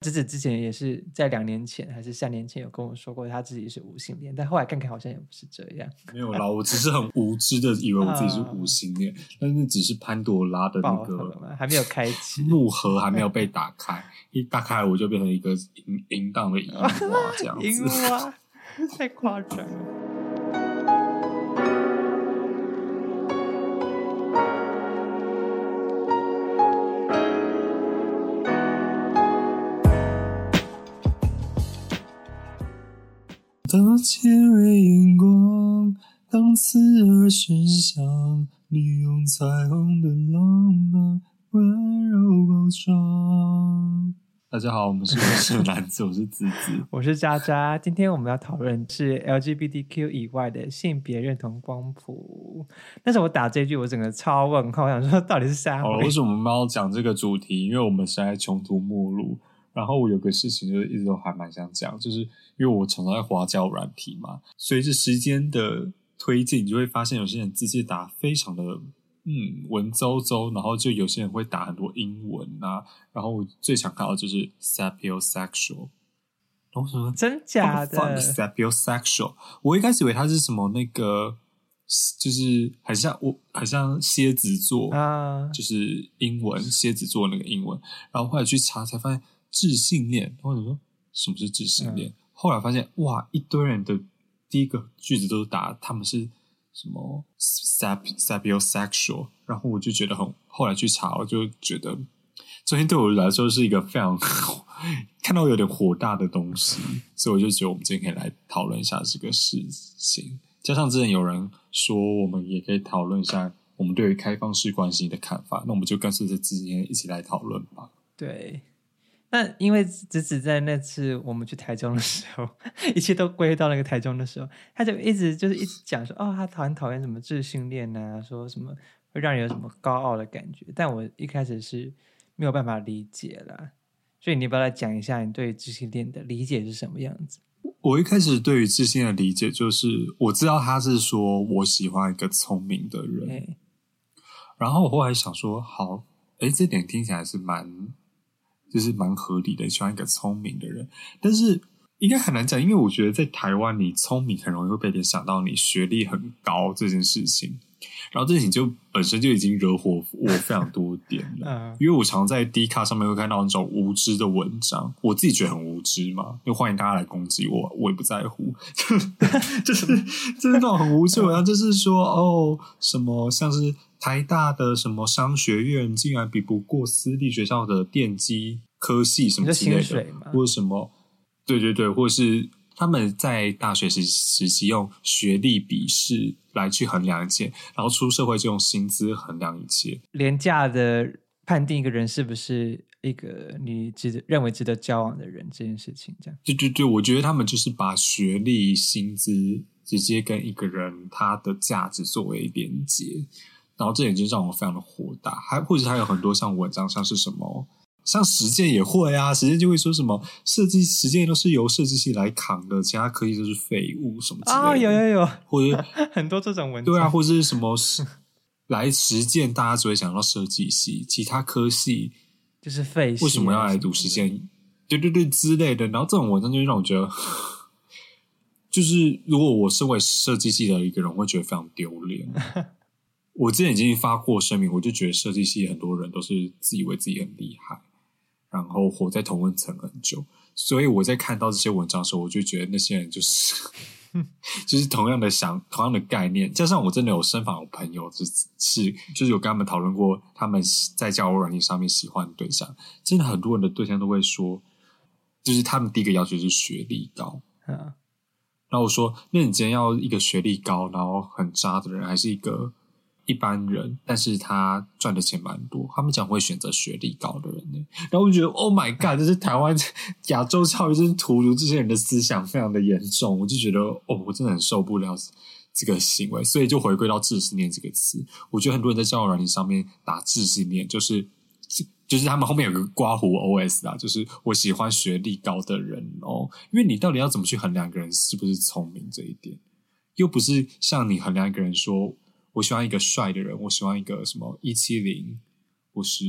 子子之前也是在两年前还是三年前有跟我说过他自己是无性恋，但后来看看好像也不是这样。没有啦，我只是很 无知的以为我自己是无性恋，但是只是潘多拉的那个，还没有开启。木盒还没有被打开，一打开我就变成一个淫淫荡的淫娃这样 淫子。太夸张了。的尖锐眼光，当刺耳声响，你用彩虹的浪漫，温柔包装。大家好，我们是我是男子，我是子子。我是渣渣，今天我们要讨论是 LGBTQ 以外的性别认同光谱。但是我打这句，我整个超问号，我想说到底是啥好了，为什么我们要讲这个主题？因为我们实在穷途末路。然后我有个事情，就是一直都还蛮想讲，就是因为我常常在花交友软体嘛，随着时间的推进，你就会发现有些人字界打非常的嗯文绉绉，然后就有些人会打很多英文啊。然后我最想看到就是 sapiosexual，然后我想说真假的 sapiosexual？我一开始以为它是什么那个，就是很像我很像蝎子座啊？就是英文蝎子座那个英文，然后后来去查才发现智性恋，或者说什么是智性恋，后来发现哇，一堆人的第一个句子都是答他们是什么 sap sapiosexual，然后我就觉得很，后来去查我就觉得，昨天对我来说是一个非常 看到有点火大的东西，所以我就觉得我们今天可以来讨论一下这个事情。加上之前有人说，我们也可以讨论一下我们对于开放式关系的看法，那我们就干脆在今天一起来讨论吧。对。那因为子子在那次我们去台中的时候，一切都归到那个台中的时候，他就一直就是一直讲说，哦，他讨很讨厌什么智性恋啊，说什么会让人有什么高傲的感觉。但我一开始是没有办法理解啦，所以你要不要来讲一下你对智性恋的理解是什么样子？我一开始对于自信的理解就是，我知道他是说我喜欢一个聪明的人，哎，然后我后来想说，好，诶，这点听起来是蛮，就是蛮合理的，喜欢一个聪明的人，但是应该很难讲，因为我觉得在台湾，你聪明很容易会被联想到你学历很高这件事情，然后这件事情就本身就已经惹火我非常多点了。嗯，因为我常在 D 卡上面会看到那种无知的文章，我自己觉得很无知嘛，就欢迎大家来攻击我，我也不在乎。就是就是那种很无知的文章，就是说哦，什么像是台大的什么商学院竟然比不过私立学校的电机科系什么之类的？或者什么，对对对，或是他们在大学时时期用学历笔试来去衡量一切，然后出社会就用薪资衡量一切。廉价的判定一个人是不是一个你值得认为值得交往的人这件事情，这样。对对对，我觉得他们就是把学历、薪资直接跟一个人他的价值作为连接，然后这点就让我非常的火大。还或者还有很多像文章，像是什么，像实践也会啊，实践就会说什么设计实践都是由设计系来扛的，其他科技都是废物什么之类的。哦，有有有，或者 很多这种文章。对啊，或者是什么是来实践，大家只会想到设计系，其他科系就是废。为什么要来读实践？对对对之类的。然后这种文章就让我觉得，就是如果我身为设计系的一个人，我会觉得非常丢脸。我之前已经发过声明，我就觉得设计系很多人都是自以为自己很厉害，然后活在同温层很久，所以我在看到这些文章的时候，我就觉得那些人就是 就是同样的想同样的概念。加上我真的有身旁有朋友，就是是就是有跟他们讨论过他们在交友软件上面喜欢的对象，真的很多人的对象都会说，就是他们第一个要求是学历高。嗯然后我说：“那你今天要一个学历高，然后很渣的人，还是一个一般人，但是他赚的钱蛮多？他们讲会选择学历高的人呢。”然后我觉得：“Oh my god！” 这是台湾 亚洲教育，真是荼毒这些人的思想非常的严重。我就觉得：“哦，我真的很受不了这个行为。”所以就回归到“智性恋”这个词。我觉得很多人在交友软件上面打“智性恋”，就是就是他们后面有个刮胡 OS 啊，就是我喜欢学历高的人哦，因为你到底要怎么去衡量一个人是不是聪明这一点，又不是像你衡量一个人说，我喜欢一个帅的人，我喜欢一个什么一七零，或是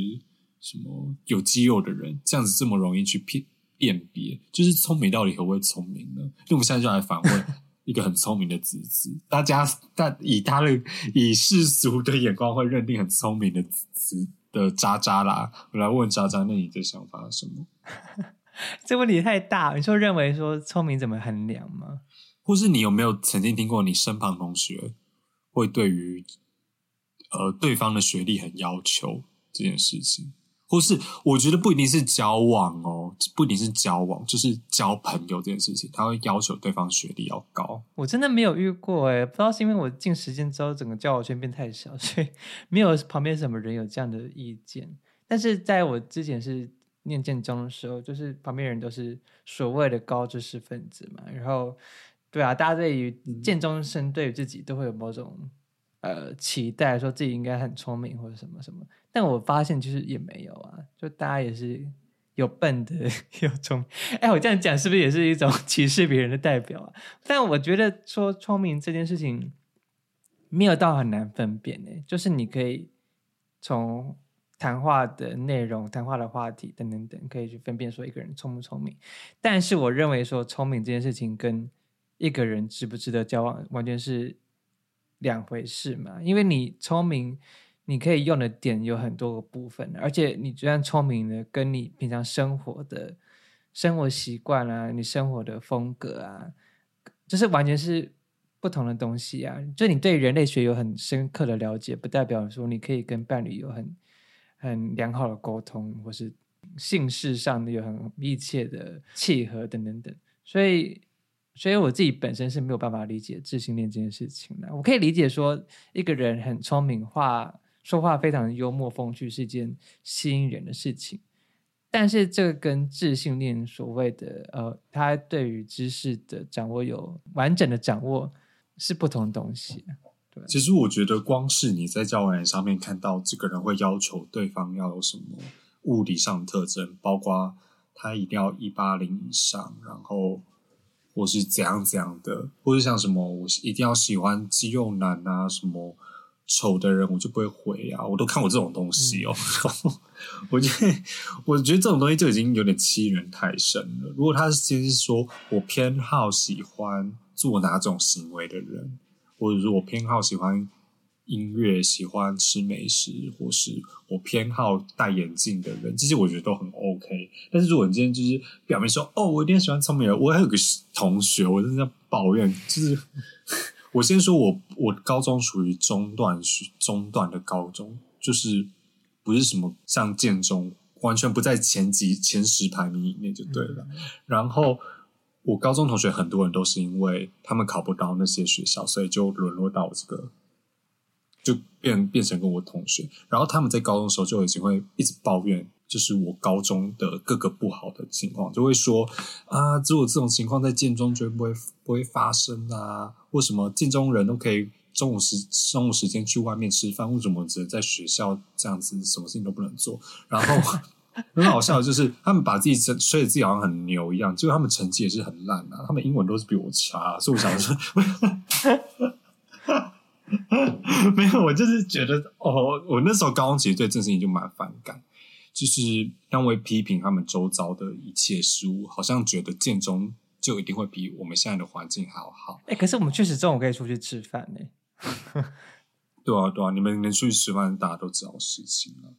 什么有肌肉的人，这样子这么容易去辨辨别，就是聪明到底何谓聪明呢？那我们现在就来反问 一个很聪明的子子，大家但以他的以世俗的眼光会认定很聪明的子子的渣渣啦，我来问渣渣，那你的想法是什么？这问题太大，你说认为说聪明怎么衡量吗？或是你有没有曾经听过你身旁同学会对于呃对方的学历很要求这件事情？或是我觉得不一定是交往哦，不一定是交往，就是交朋友这件事情，他会要求对方学历要高。我真的没有遇过哎，不知道是因为我进时间之后，整个交友圈变太小，所以 没有旁边什么人有这样的意见。但是在我之前是念建中的时候，就是旁边人都是所谓的高知识分子嘛，然后对啊，大家对于见中生对于自己都会有某种呃期待，说自己应该很聪明或者什么什么。但我发现其实也没有啊，就大家也是有笨的，有聪。哎，我这样讲是不是也是一种 歧视别人的代表啊？但我觉得说聪明这件事情没有到很难分辨呢，就是你可以从谈话的内容、谈话的话题等等等，可以去分辨说一个人聪不聪明。但是我认为说聪明这件事情跟一个人值不值得交往完全是两回事嘛，因为你聪明。你可以用的点有很多个部分，而且你就算聪明的，跟你平常生活的生活习惯啊，你生活的风格啊，就是完全是不同的东西啊。就你对人类学有很深刻的了解，不代表说你可以跟伴侣有很很良好的沟通，或是性事上有很密切的契合等等等。所以，所以我自己本身是没有办法理解自信恋这件事情的。我可以理解说一个人很聪明话。说话非常幽默风趣是件吸引人的事情，但是这个跟自信恋所谓的呃，他对于知识的掌握有完整的掌握是不同东西。对，其实我觉得光是你在交往上面看到这个人会要求对方要有什么物理上的特征，包括他一定要一八零以上，然后或是怎样怎样的，或是像什么我一定要喜欢肌肉男啊什么。丑的人我就不会回啊！我都看过这种东西哦。我觉得，我觉得这种东西就已经有点欺人太甚了。如果他是先是说我偏好喜欢做哪种行为的人，或者说我偏好喜欢音乐、喜欢吃美食，或是我偏好戴眼镜的人，这些我觉得都很 OK。但是如果你今天就是表面说哦，我一定喜欢聪明人，我还有个同学，我正在抱怨，就是。我先说，我 我高中属于中段学中段的高中，就是不是什么像建中，完全不在前几前十排名以内就对了。然后我高中同学很多人都是因为他们考不到那些学校，所以就沦落到这个，就变变成跟我同学。然后他们在高中的时候就已经会一直抱怨。就是我高中的各个不好的情况，就会说啊，只有这种情况在建中绝对不会不会发生啊。为什么建中人都可以中午时中午时间去外面吃饭，为什么只能在学校这样子，什么事情都不能做？然后 很好笑的就是，他们把自己吹得自己好像很牛一样，结果他们成绩也是很烂啊，他们英文都是比我差，所以我想说，没有，我就是觉得哦，我那时候高中其实对这件事情就蛮反感。就是因为批评他们周遭的一切事物，好像觉得建中就一定会比我们现在的环境还要好。哎，可是我们确实中午可以出去吃饭呢。对啊，对啊，你们能出去吃饭，大家都知道事情啊。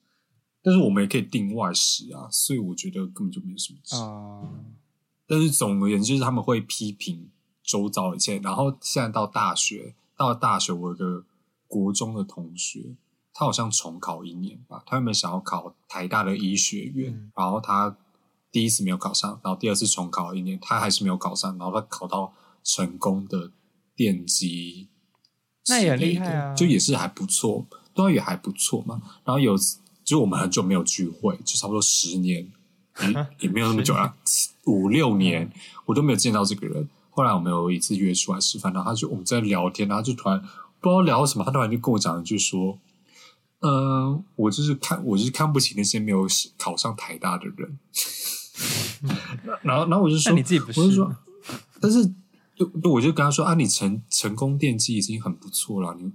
但是我们也可以订外食啊，所以我觉得根本就没有什么啊。但是总而言之，就是他们会批评周遭一切。然后现在到大学，到了大学，我有个国中的同学。他好像重考一年吧，他原本想要考台大的医学院，然后他第一次没有考上，然后第二次重考一年，他还是没有考上，然后他考到成功的电机，那也厉害啊，就也是还不错，都也还不错嘛。然后有就我们很久没有聚会，就差不多十年，也 也没有那么久了，五六年我都没有见到这个人。后来我们有一次约出来吃饭，然后他就我们在聊天，然后就突然不知道聊什么，他突然就跟我讲一句说。嗯，我就是看，我就是看不起那些没有考上台大的人。然后，然后我就说，你自己不是？我就说，但是，就我就跟他说啊，你成成功电机已经很不错了，你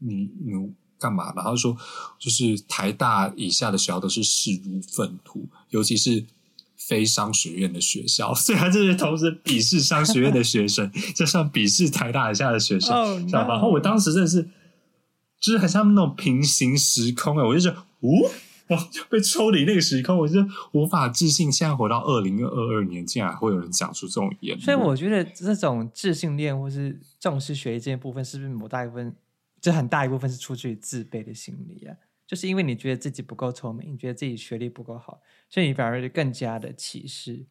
你你干嘛？然后说，就是台大以下的学校都是势如粪土，尤其是非商学院的学校，所以他就是同时鄙视商学院的学生，加上鄙视台大以下的学生，Oh, 知道吧？然后我当时真的是，就是很像那种平行时空哎，我就觉得，呜、哇，被抽离那个时空，我就无法置信，现在活到二零二二年，竟然会有人讲出这种言论。所以我觉得这种自信恋或是重视学业这一部分，是不是某大一部分，就很大一部分是出自于自卑的心理啊？就是因为你觉得自己不够聪明，你觉得自己学历不够好，所以你反而就更加的歧视，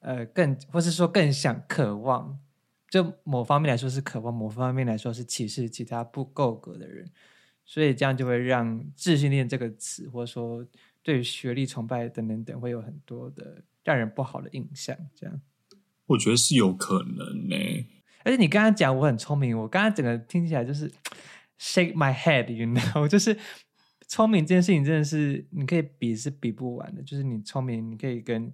呃，更或是说更想渴望，就某方面来说是渴望，某方面来说是歧视其他不够格的人，所以这样就会让自信恋这个词，或者说对于学历崇拜等等等，会有很多的让人不好的印象，这样。我觉得是有可能呢、而且你刚刚讲我很聪明，我刚刚整个听起来就是 shake my head，you know，就是聪明这件事情真的是你可以比是比不完的，就是你聪明，你可以跟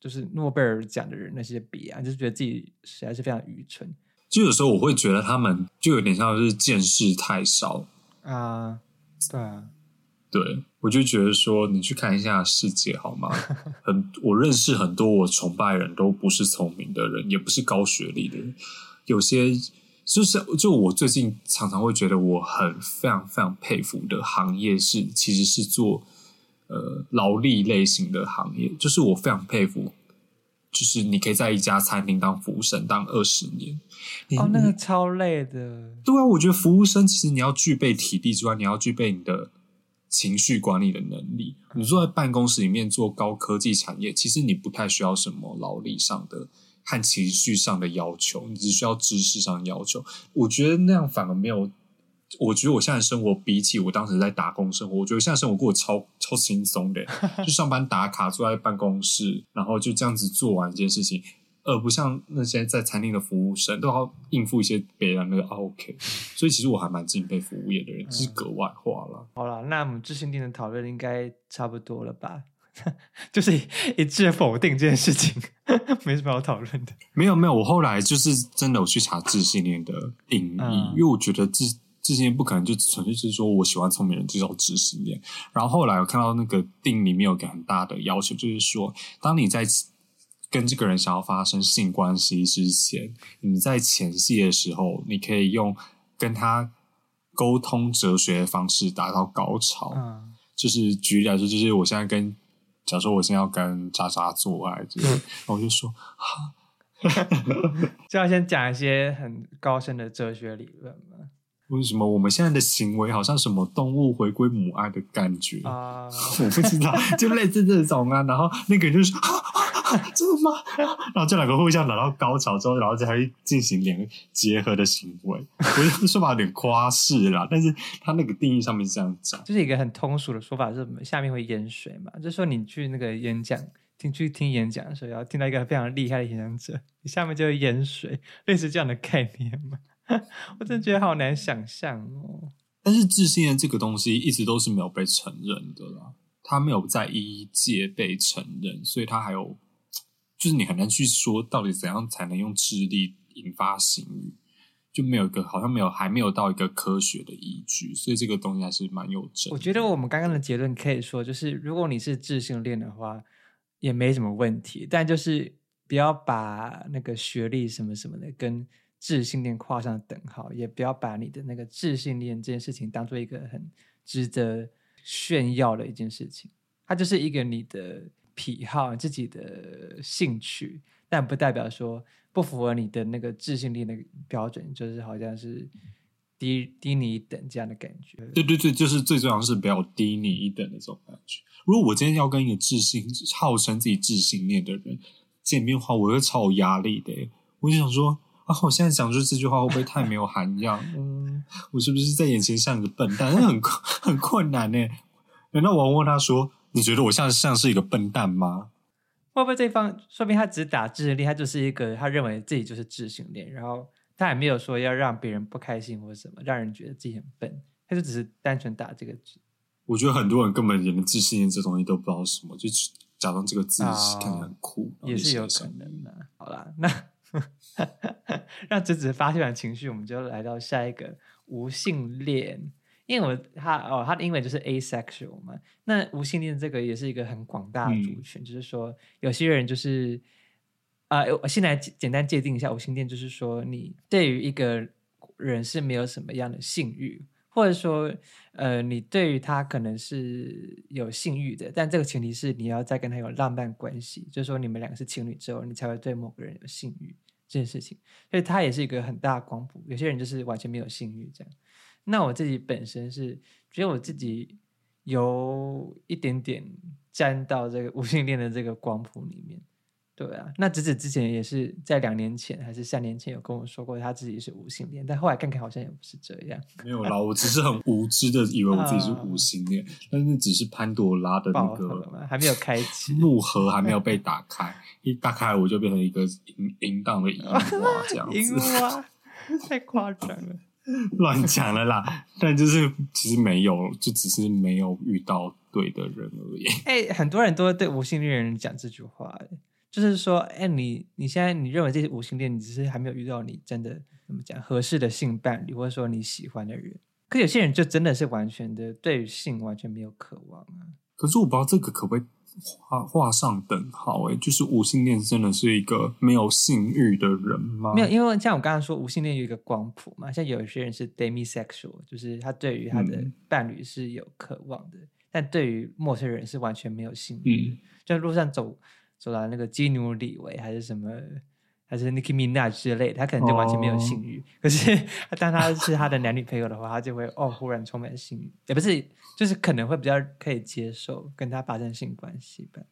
就是诺贝尔奖的人那些比啊，就是觉得自己实在是非常愚蠢。就有时候我会觉得他们就有点像是见识太少，啊，对啊，对我就觉得说，你去看一下世界好吗？很，我认识很多我崇拜人都不是聪明的人，也不是高学历的人，有些就是就我最近常常会觉得我很非常非常佩服的行业是其实是做呃劳力类型的行业，就是我非常佩服。就是你可以在一家餐厅当服务生当二十年，你哦，那个超累的，对啊，我觉得服务生其实你要具备体力之外，你要具备你的情绪管理的能力。你坐在办公室里面做高科技产业，其实你不太需要什么劳力上的和情绪上的要求，你只需要知识上的要求。我觉得那样反而没有。我觉得我现在生活比起我当时在打工生活，我觉得现在生活过得超超轻松的，就上班打卡，坐在办公室，然后就这样子做完一件事情，而不像那些在餐厅的服务生都要应付一些别人那个 OK，所以其实我还蛮敬佩服务业的人，只是格外化了。好了，那我们自信恋的讨论应该差不多了吧？就是一致否定这件事情，没什么好讨论的。没有没有，我后来就是真的有去查自信恋的定义，嗯因为我觉得自自信恋不可能就纯粹是说我喜欢聪明人就叫自信恋。然后后来我看到那个定义里面有个很大的要求，就是说，当你在跟这个人想要发生性关系之前，你在前戏的时候，你可以用跟他沟通哲学的方式达到高潮。嗯，就是举例来说，就是我现在跟，假如说我现在要跟渣渣做爱，就是，然后我就说，就要先讲一些很高深的哲学理论嘛。为什么我们现在的行为好像什么动物回归母爱的感觉？啊、我不知道，就类似这种啊。然后那个人就说：“啊啊啊真的吗？” 然后这两个互相达到高潮之后，然后才会进行两个结合的行为。我这个说法有点夸饰啦，但是他那个定义上面是这样讲。就是一个很通俗的说法，是下面会淹水嘛。就是说你去那个演讲，听去听演讲的时候，然后听到一个非常厉害的演讲者，你下面就会淹水，类似这样的概念嘛。我真的觉得好难想象哦。但是自信的这个东西一直都是没有被承认的啦，它没有在医界被承认，所以它还有，就是你很难去说到底怎样才能用智力引发性欲，就没有一个好像没有还没有到一个科学的依据，所以这个东西还是蛮有争议。我觉得我们刚刚的结论可以说，就是如果你是智性恋的话，也没什么问题，但就是不要把那个学历什么什么的跟智性恋画上等号，也不要把你的那个智性恋这件事情当做一个很值得炫耀的一件事情。它就是一个你的癖好、自己的兴趣，但不代表说不符合你的那个自信力那个标准，就是好像是低低你一等这样的感觉。对对对，就是最重要是不要低你一等的这种感觉。如果我今天要跟一个自信、号称自己自信恋的人见面的话，我会超有压力的。我就想说啊，我现在讲出这句话会不会太没有涵养？嗯，我是不是在眼前像一个笨蛋？那很很困难呢。难道我要问他说：“你觉得我像像是一个笨蛋吗会不会对方说明他只打自信恋，他就是一个他认为自己就是自信恋，然后他也没有说要让别人不开心或者什么，让人觉得自己很笨，他就只是单纯打这个字。？”我觉得很多人根本连自信恋这东西都不知道是什么，就假装这个字啊看起来很酷，也是有可能的。好啦，那让直直发泄完情绪，我们就来到下一个无性恋因为我他哦，他的英文就是 asexual 嘛。那无性恋这个也是一个很广大的族群，就是说有些人就是啊，我现在简单界定一下无性恋，就是说你对于一个人是没有什么样的性欲，或者说呃，你对于他可能是有性欲的，但这个前提是你要再跟他有浪漫关系，就是说你们两个是情侣之后，你才会对某个人有性欲这件事情。所以他也是一个很大的光谱。有些人就是完全没有性欲这样。那我自己本身是觉得我自己有一点点沾到这个 无性恋的这个光谱里面，对啊。那子子之前也是在两年前还是三年前有跟我说过他自己是无性恋，但后来看看好像也不是这样。没有啦，我只是很无知的以为我自己是无性恋，但是只是潘多拉的那个还没有开启 木盒还没有 被打开，一打开我就变成一个淫淫荡的淫娃这样 子。淫娃太夸张了。乱讲了啦，但就是其实没有，就只是没有遇到对的人而已。哎，很多人都会对无性恋人讲这句话，就是说，哎，你你现在你认为这些无性恋，你只是还没有遇到你真的怎么讲合适的性伴侣，或者说你喜欢的人。可有些人就真的是完全的对性完全没有渴望啊。可是我不知道这个可不可以。画画上等号，哎，就是无性恋真的是一个没有性欲的人吗？没有，因为像我刚刚说，无性恋有一个光谱嘛，像有一些人是 demisexual，就是他对于他的伴侣是有渴望的，但对于陌生人是完全没有性欲。就路上走走到那个基努里维还是什么。还是 Nicki Minaj 之类，他可能就完全没有性欲。可是当他是他的男女朋友的话，他就会哦，忽然充满性欲，也不是，就是可能会比较可以接受跟他发生性关系吧。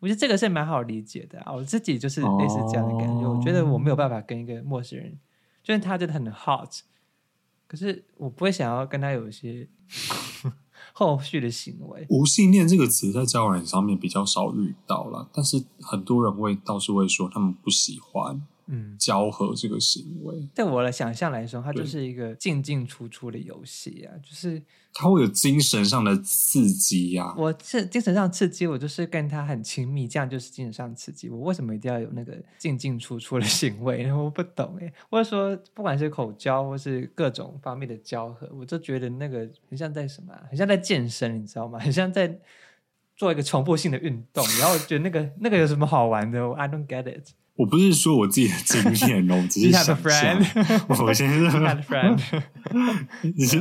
我觉得这个是蛮好理解的啊。我自己就是类似这样的感觉。我觉得我没有办法跟一个陌生人，就算他真的很 hot，可是我不会想要跟他有一些。后续的行为，无性恋这个词在交往上面比较少遇到了，但是很多人会倒是会说他们不喜欢。嗯，交合这个行为，在我的想象来说，它就是一个进进出出的游戏啊，就是它会有精神上的刺激呀。我是精神上刺激，我就是跟他很亲密，这样就是精神上刺激。我为什么一定要有那个进进出出的行为？我不懂哎。或者说，不管是口交或是各种方面的交合，我就觉得那个很像在什么，很像在健身，你知道吗？很像在做一个重复性的运动。然后我觉得那个那个有什么好玩的？I don't get it。我不是说我自己的经验哦，我只是 想象。我先 是 friend，你是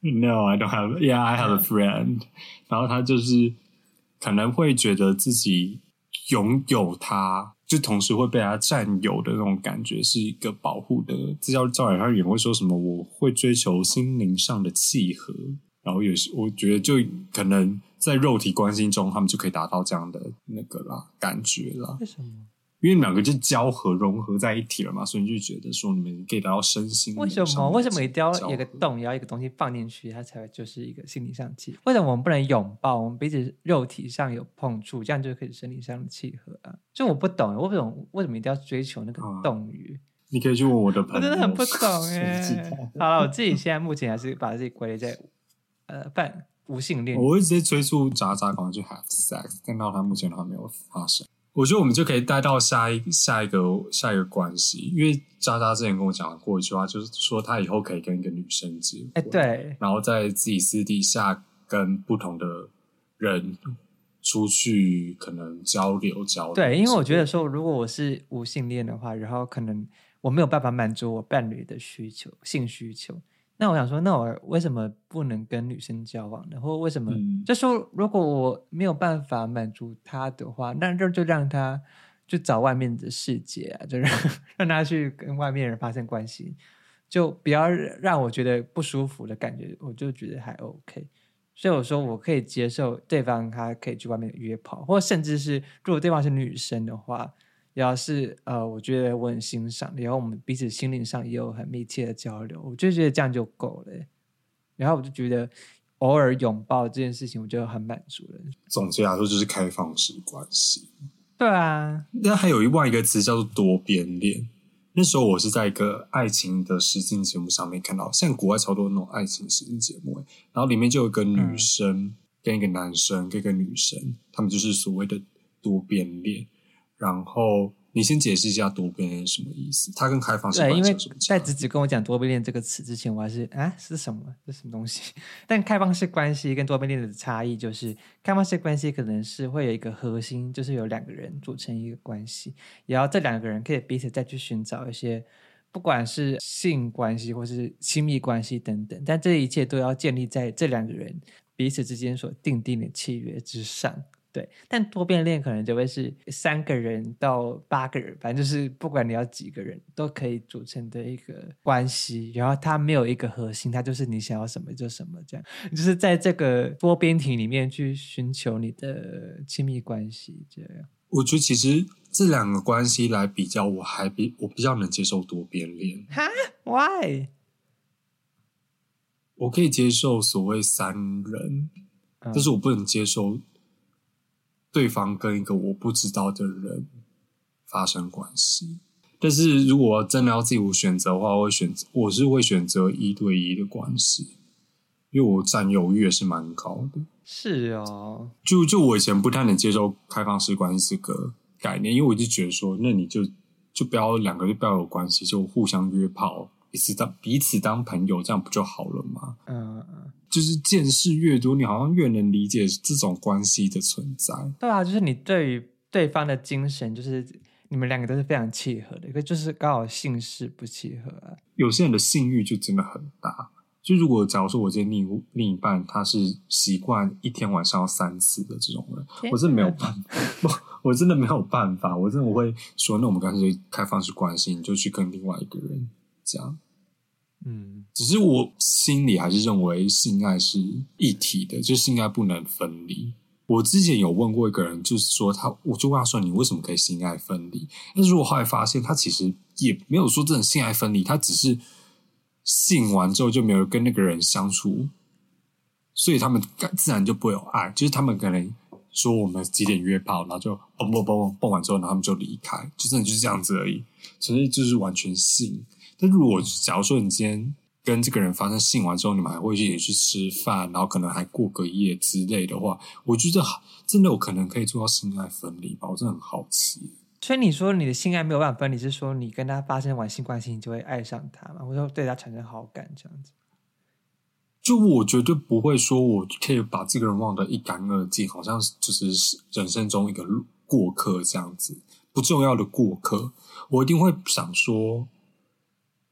No，I don't have. Yeah，I have a friend。然后他就是可能会觉得自己拥有他，就同时会被他占有的那种感觉，是一个保护的。这叫赵远上也会说什么？我会追求心灵上的契合。然后也是，我觉得就可能在肉体关系中，他们就可以达到这样的那个啦，感觉啦。为什么？因为你们两个就交合融合在一起了嘛，所以你就觉得说你们可以达到身心。为什么？为什么一定要有个洞，要一个东西放进去，它才会就是一个心理上契？为什么我们不能拥抱？我们彼此肉体上有碰触，这样就可以生理上的契合啊？就我不懂，我不懂为什么一定要追求那个洞鱼？你可以去问我的朋友。我真的很不懂哎。好了，我自己现在目前还是把自己归类在呃半无性恋。我会直接催促渣渣赶快去 have sex，但到他目前还没有发生。我觉得我们就可以带到下一下一个下一个关系，因为渣渣之前跟我讲过一句话，就是说他以后可以跟一个女生结婚，哎，对，然后在自己私底下跟不同的人出去可能交流交流。对，因为我觉得说，如果我是无性恋的话，然后可能我没有办法满足我伴侣的需求，性需求。那我想说，那我为什么不能跟女生交往呢？或为什么就说，如果我没有办法满足她的话，那就就让她去找外面的世界啊，就让让她去跟外面人发生关系，就不要让我觉得不舒服的感觉，我就觉得还 OK。所以我说，我可以接受对方他可以去外面约炮，或甚至是如果对方是女生的话。要是呃，我觉得我很欣赏，然后我们彼此心灵上也有很密切的交流，我就觉得这样就够了。然后我就觉得偶尔拥抱这件事情，我就很满足了。总结来说，就是开放式关系。对啊，那还有另外一个词叫做多边恋。那时候我是在一个爱情的实境节目上面看到，现在国外超多那种爱情实境节目，然后里面就有个女生跟一个男生跟一个女生，他们就是所谓的多边恋。然后你先解释一下多边什么意思？它跟开放式对，因为关系有什么差在子子跟我讲多边恋这个词之前，我还是啊是什么？这什么东西？但开放式关系跟多边恋的差异就是，开放式关系可能是会有一个核心，就是有两个人组成一个关系，然后这两个人可以彼此再去寻找一些，不管是性关系或是亲密关系等等，但这一切都要建立在这两个人彼此之间所订定的契约之上。对，但多边恋可能就会是三个人到八个人，反正就是不管你要几个人都可以组成的一个关系。然后它没有一个核心，它就是你想要什么就什么，这样就是在这个多边体里面去寻求你的亲密关系。这样我觉得其实这两个关系来比较，我还比我比较能接受多边恋，哈，why？我可以接受所谓三人，嗯但是我不能接受对方跟一个我不知道的人发生关系。但是如果真的要自由选择的话，我会选择我是会选择一对一的关系，因为我占有欲也是蛮高的。是啊，就就我以前不太能接受开放式关系这个概念，因为我就觉得说，那你就就不要两个就不要有关系，就互相约炮，彼此当彼此当朋友，这样不就好了吗？嗯嗯，就是见识越多，你好像越能理解这种关系的存在。对啊，就是你对于对方的精神，就是你们两个都是非常契合的，可就是刚好姓氏不契合啊。有些人的性欲就真的很大。就如果假如说我今天另一另一半他是习惯一天晚上要三次的这种人，我真的没有办法，我我真的没有办法，我真的我会说，那我们干脆开放式关系，你就去跟另外一个人这样。嗯，只是我心里还是认为性爱是一体的，就性爱不能分离。我之前有问过一个人，就是说他，我就问他说：“你为什么可以性爱分离？”但是我后来发现，他其实也没有说真的性爱分离，他只是性完之后就没有跟那个人相处，所以他们自然就不会有爱。就是他们可能说我们几点约炮，然后就蹦蹦蹦蹦完之后，然后他们就离开，就真的就是这样子而已。所以就是完全性。但如果假如说你今天跟这个人发生性完之后，你们还会一起去吃饭，然后可能还过个夜之类的话，我觉得真的有可能可以做到性爱分离吧？我真的很好奇。所以你说你的性爱没有办法分离，是说你跟他发生完性关系，你就会爱上他吗？或者说对他产生好感这样子？就我绝对不会说我可以把这个人忘得一干二净，好像就是人生中一个过客这样子，不重要的过客。我一定会想说，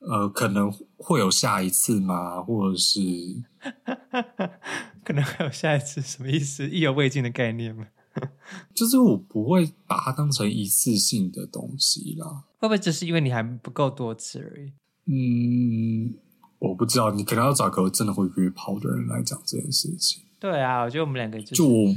呃，可能会有下一次吗？或者是 可能还有下一次，什么意思？意犹未尽的概念吗？就是我不会把它当成一次性的东西啦。会不会只是因为你还不够多次而已？嗯，我不知道，你可能要找个真的会约炮的人来讲这件事情。对啊，我觉得我们两个就是就我，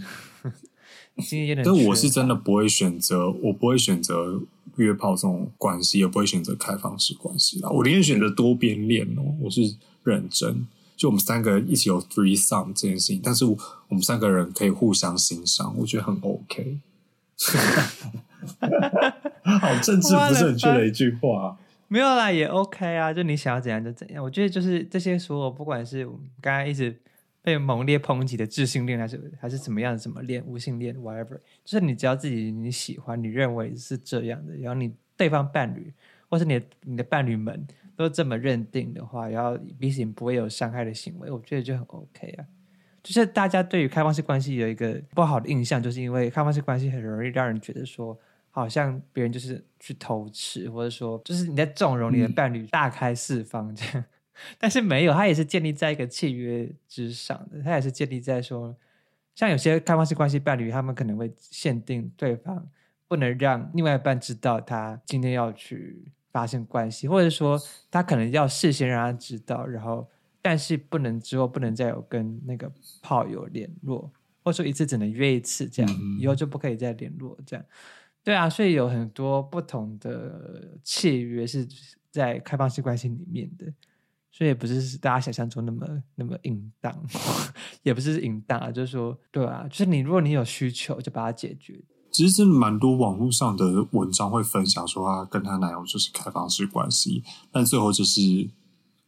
经验有点但我是真的不会选择，我不会选择约炮这种关系，也不会选择开放式关系啦。我宁愿选择多边恋哦，我是认真。就我们三个人一起有 three sum 这件事情，但是我们三个人可以互相欣赏，我觉得很 OK。好政治不是很确的一句话。没有啦，也 OK 啊，就你想要怎样就怎样。我觉得就是这些所有，不管是我们刚刚一直被猛烈抨击的智性恋，还是还是怎么样，怎么恋无性恋，whatever，就是你只要自己你喜欢，你认为是这样的，然后你对方伴侣或是你的你的伴侣们都这么认定的话，然后彼此不会有伤害的行为，我觉得就很 OK 啊。就是大家对于开放式关系有一个不好的印象，就是因为开放式关系很容易让人觉得说，好像别人就是去偷吃，或者说就是你在纵容你的伴侣大开四方这样，但是没有，它也是建立在一个契约之上的，它也是建立在说，像有些开放式关系伴侣，他们可能会限定对方不能让另外一半知道他今天要去发生关系，或者说他可能要事先让他知道，然后但是不能之后不能再有跟那个炮友联络，或者说一次只能约一次，这样、嗯以后就不可以再联络，这样。对啊，所以有很多不同的契约是在开放式关系里面的，所以也不是大家想象中那么那么淫荡，也不是淫荡啊，就是说，对啊，就是你如果你有需求，就把它解决。其实真的蛮多网络上的文章会分享说，她跟她男友就是开放式关系，但最后就是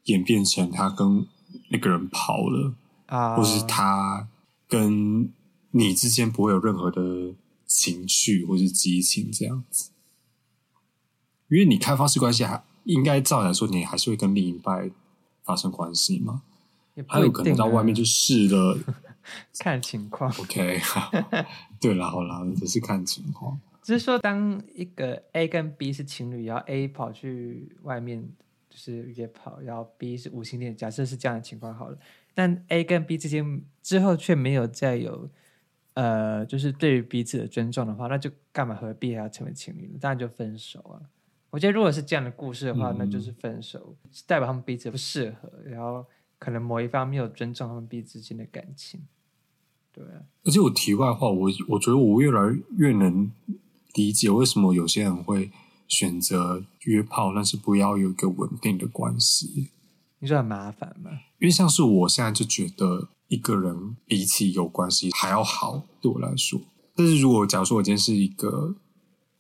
演变成她跟那个人跑了，啊，或是她跟你之间不会有任何的情绪或是激情这样子。因为你开放式关系还应该照理来说，你还是会跟另一半发生关系嘛，也不还有可能到外面就试了。看情况。OK，好 对了，好啦，只是看情况。只是说，当一个 A 跟 B 是情侣，然后 A 跑去外面就是约跑，然后 B 是无性恋，假设是这样的情况好了，但 A 跟 B 之间之后却没有再有呃，就是对于彼此的尊重的话，那就干嘛何必还要成为情侣呢？当然就分手啊！我觉得如果是这样的故事的话，嗯那就是分手，代表他们彼此不适合，然后可能某一方没有尊重他们彼此之间的感情。对啊，而且我题外话，我我觉得我越来越能理解为什么有些人会选择约炮，但是不要有一个稳定的关系。你说很麻烦吗？因为像是我现在就觉得一个人比起有关系还要好，对我来说。但是如果假如说我今天是一个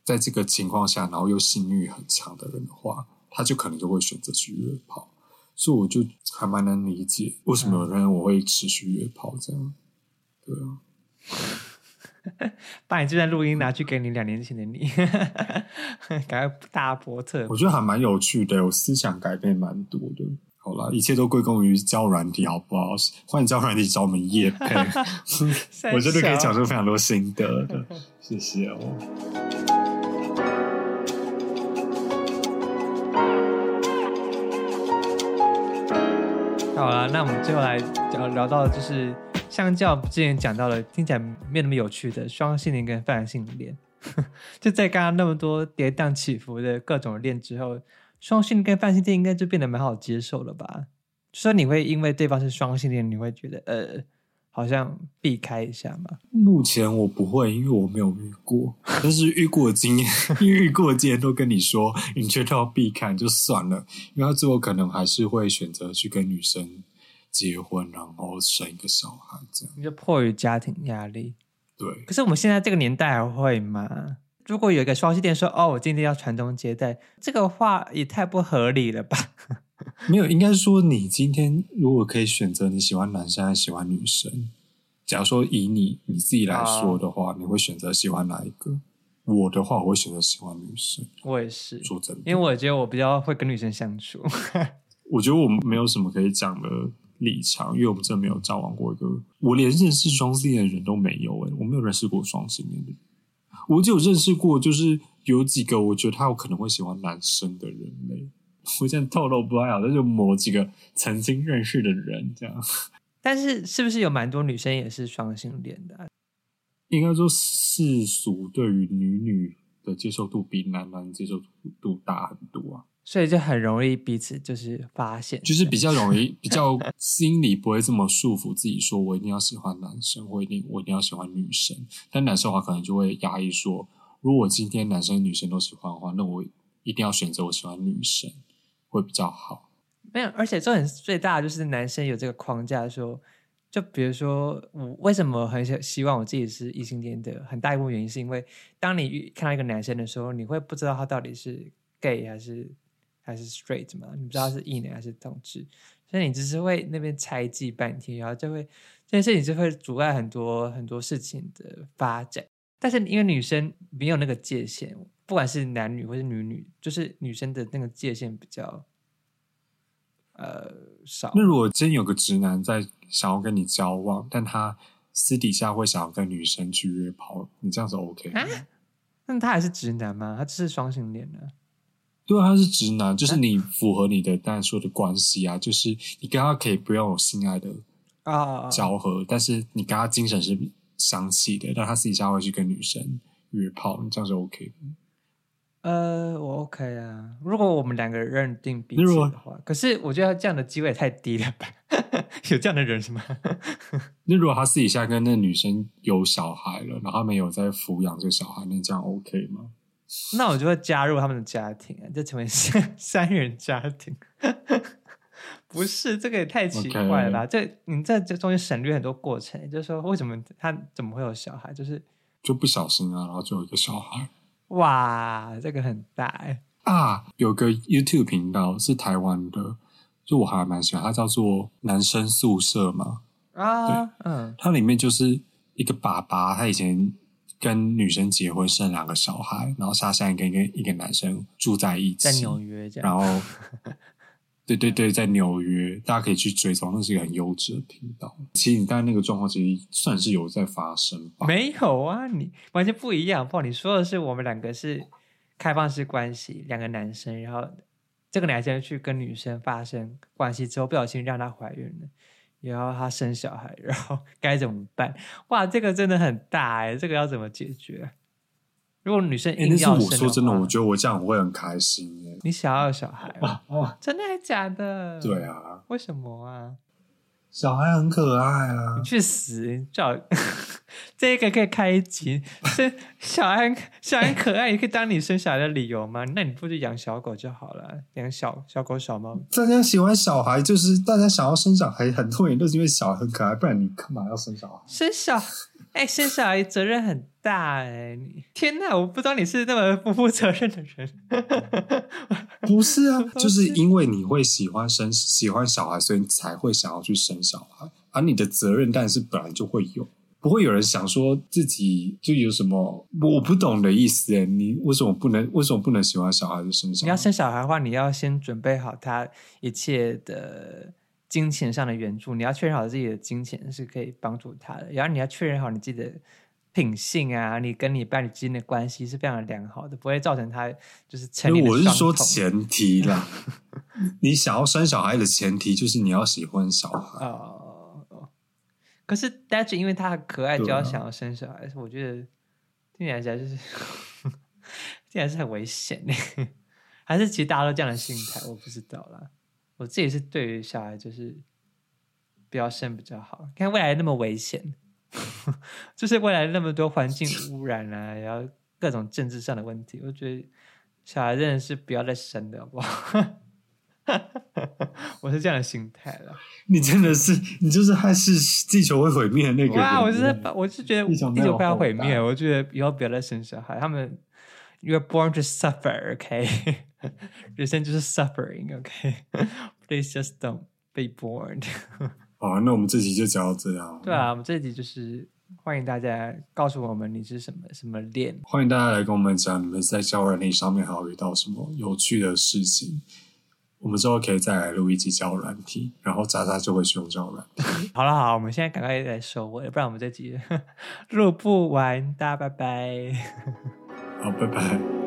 在这个情况下，然后又性欲很强的人的话，他就可能就会选择去约炮。所以我就还蛮能理解为什么有人我会持续约炮这样。对啊。把你这段录音拿去给你两年前的你，赶快大波特我。觉得还蛮有趣的，我思想改变蛮多的。好啦，一切都归功于交友软体，好不好？欢迎交友软体找我们叶配 我觉得可以讲出非常多心得的。谢谢哦。好了，那我们最后来聊聊到，就是相较之前讲到的，听起来没那么有趣的双性恋跟泛性恋，就在刚刚那么多跌宕起伏的各种恋之后，双性恋跟泛性恋应该就变得蛮好接受了吧？就说你会因为对方是双性恋，你会觉得呃，好像避开一下嘛？目前我不会，因为我没有遇过，但是遇过的经验，因为遇过的经验都跟你说，你觉得要避开就算了，因为他最后可能还是会选择去跟女生结婚，然后生一个小孩，这样你就迫于家庭压力。对。可是我们现在这个年代还会吗？如果有一个双性恋说：“哦，我今天要传宗接代”，这个话也太不合理了吧？没有，应该说你今天如果可以选择你喜欢男生还是喜欢女生，假如说以你你自己来说的话，你会选择喜欢哪一个？我的话，我会选择喜欢女生。我也是，说真的，因为我觉得我比较会跟女生相处。我觉得我们没有什么可以讲的立场，因为我们真的没有交往过一个，我连认识双性恋的人都没有诶、我没有认识过双性恋的人，我只有认识过，就是有几个我觉得他有可能会喜欢男生的人类。我现在透露不太好，但是某几个曾经认识的人这样。但是是不是有蛮多女生也是双性恋的啊、应该说世俗对于女女的接受度比男男接受度大很多啊，所以就很容易彼此就是发现，就是比较容易，比较心里不会这么束缚自己，说我一定要喜欢男生，我一定我一定要喜欢女生。但男生的话，可能就会压抑说，如果今天男生女生都喜欢的话，那我一定要选择我喜欢女生，会比较好。没有，而且重点最大的就是男生有这个框架说，就比如说我为什么很想希望我自己是异性恋的，很大一部分原因是因为当你遇看到一个男生的时候，你会不知道他到底是 gay 还是还是 straight 嘛，你不知道是异男还是同志，所以你只是会那边猜忌半天，然后就会这件事情就会阻碍很多很多事情的发展。但是因为女生没有那个界限，不管是男女或是女女，就是女生的那个界限比较呃少。那如果真有个直男在想要跟你交往，但他私底下会想要跟女生去约炮，你这样子 OK 吗？啊那他还是直男吗？他只是双性恋呢？对啊，他是直男，就是你符合你的刚才说的关系啊，就是你跟他可以不用有性爱的啊，交合，但是你跟他精神是相契的，但他私底下会去跟女生约炮，你这样是 OK 的。呃，我 OK 啊。如果我们两个人认定彼此的话，可是我觉得这样的机会也太低了吧？有这样的人是吗？那如果他私底下跟那女生有小孩了，然后他们有在抚养这个小孩，那这样 OK 吗？那我就会加入他们的家庭啊，就成为三 三人家庭。不是，这个也太奇怪了吧这你在这中间省略很多过程，就是说为什么他怎么会有小孩？就是就不小心啊，然后就有一个小孩哇，这个很大哎、啊。有个 YouTube 频道是台湾的，就我还蛮喜欢，它叫做男生宿舍嘛。啊，嗯，它里面就是一个爸爸，他以前跟女生结婚生两个小孩，然后他现在跟一个一个男生住在一起，在纽约这样。然后，对对对，在纽约，大家可以去追踪，那是一个很优质的频道。其实你刚才那个状况，其实算是有在发生吧？没有啊，你完全不一样。不，你说的是我们两个是开放式关系，两个男生，然后这个男生去跟女生发生关系之后，不小心让她怀孕了，然后她生小孩，然后 该怎么办？哇，这个真的很大哎，这个要怎么解决？如果女生硬要我说真的，我觉得我这样我会很开心耶。你想要小孩吗？哦，真的还假的？对，啊，为什么啊？小孩很可爱啊你。去死！叫 这个可以开一集，这小孩小孩可爱，也可以当你生小孩的理由吗？那你不如养小狗就好了，养小小狗、小猫。大家喜欢小孩，就是大家想要生小孩，很多人都是因为小孩很可爱，不然你干嘛要生小孩？生小哎、生小孩责任很大哎、你天哪！我不知道你是那么不负责任的人。不是啊，就是因为你会喜欢生喜欢小孩，所以你才会想要去生小孩，而你的责任但是本来就会有，不会有人想说自己就有什么我不懂的意思哎，你为什么不能为什么不能喜欢小孩就生小孩？你要生小孩的话，你要先准备好他一切的金钱上的援助，你要确认好自己的金钱是可以帮助他的，然后你要确认好你自己的品性啊，你跟你伴侣之间的关系是非常良好的，不会造成他就是成因为我是说前提啦，你想要生小孩的前提就是你要喜欢小孩。哦。哦可是 d a d 因为他很可爱，就要想要生小孩，我觉得听起来起来就是 听起来是很危险的，还是其实大家都这样的心态，我不知道啦。我自己是对于小孩就是不要生比较好，看未来那么危险，就是未来那么多环境污染啊，然后各种政治上的问题，我觉得小孩真的是不要再生的好不好？我是这样的心态了。你真的是，你就是害是地球会毁灭的那个人。哇，我是，我是觉得地球快要毁灭，我觉得以后不要再生小孩，他们 you're born to suffer，OK，、人 生就是 suffering，OK，please、just don't be bored。好，那我们这集就讲到这样。对啊，我们这集就是欢迎大家告诉我们你是什么什么恋，欢迎大家来跟我们讲，你们在交友软体上面还有遇到什么有趣的事情。我们之后可以再来录一集交友软体，然后渣渣就会去用交友软体。好了好，我们现在赶快来收尾，不然我们这集录不完，大家拜拜。好，拜拜。